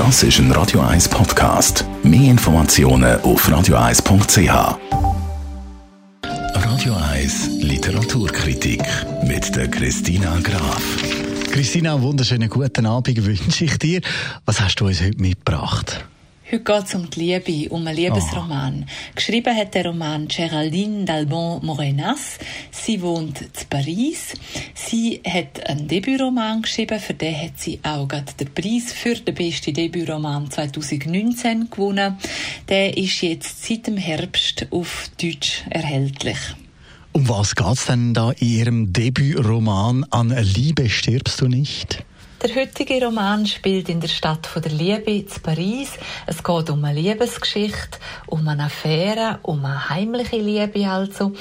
Das ist ein Radio 1 Podcast. Mehr Informationen auf radio1.ch. Radio 1 Literaturkritik mit der Christina Graf. Christina, einen wunderschönen guten Abend wünsche ich dir. Was hast du uns heute mitgebracht? Heute geht es um die Liebe, um einen Liebesroman. Oh. Geschrieben hat der Roman Geraldine d'Albon Morenas. Sie wohnt in Paris. Sie hat einen Debütroman geschrieben, für den hat sie auch gerade den Preis für den besten Debütroman 2019 gewonnen. Der ist jetzt seit dem Herbst auf Deutsch erhältlich. Um was geht es denn da in Ihrem Debütroman An Liebe stirbst du nicht? Der heutige Roman spielt in der Stadt von der Liebe in Paris. Es geht um eine Liebesgeschichte, um eine Affäre, um eine heimliche Liebe also.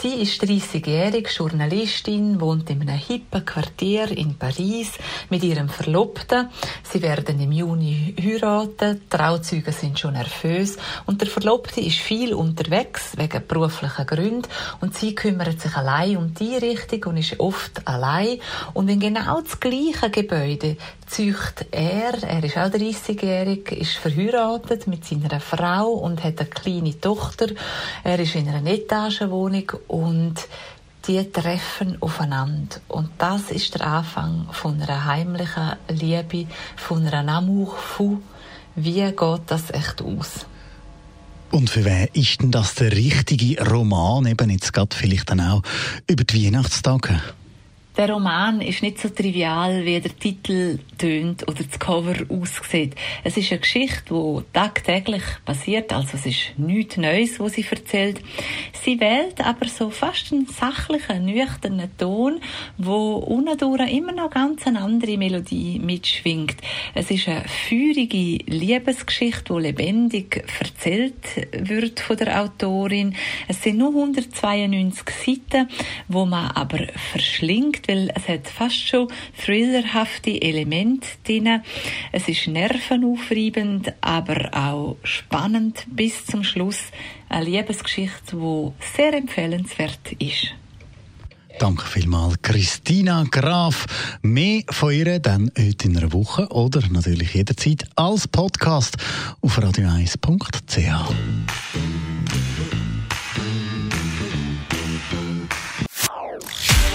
Sie ist 30-jährige Journalistin, wohnt in einem hippen Quartier in Paris mit ihrem Verlobten. Sie werden im Juni heiraten, die Trauzeuge sind schon nervös und der Verlobte ist viel unterwegs wegen beruflicher Gründen und sie kümmert sich allein um die Richtung und ist oft allein und in genau das gleiche Gebäude Gebäude zücht er, er ist auch 30-jährig, ist verheiratet mit seiner Frau und hat eine kleine Tochter. Er ist in einer Etagenwohnung und die treffen aufeinander. Und das ist der Anfang von einer heimlichen Liebe, von einer Amour fou. Wie geht das echt aus? Und für wen ist denn das der richtige Roman, eben jetzt gerade vielleicht dann auch über die Weihnachtstage? Der Roman ist nicht so trivial, wie der Titel tönt oder das Cover aussieht. Es ist eine Geschichte, die tagtäglich passiert, also es ist nichts Neues, was sie erzählt. Sie wählt aber so fast einen sachlichen, nüchternen Ton, wo unten immer noch ganz eine andere Melodie mitschwingt. Es ist eine feurige Liebesgeschichte, die lebendig erzählt wird von der Autorin. Es sind nur 192 Seiten, wo man aber verschlingt weil es hat fast schon thrillerhafte Elemente drin. Es ist nervenaufreibend, aber auch spannend bis zum Schluss. Eine Liebesgeschichte, die sehr empfehlenswert ist. Danke vielmals, Christina Graf. Mehr von ihr dann heute in einer Woche oder natürlich jederzeit als Podcast auf radio1.ch.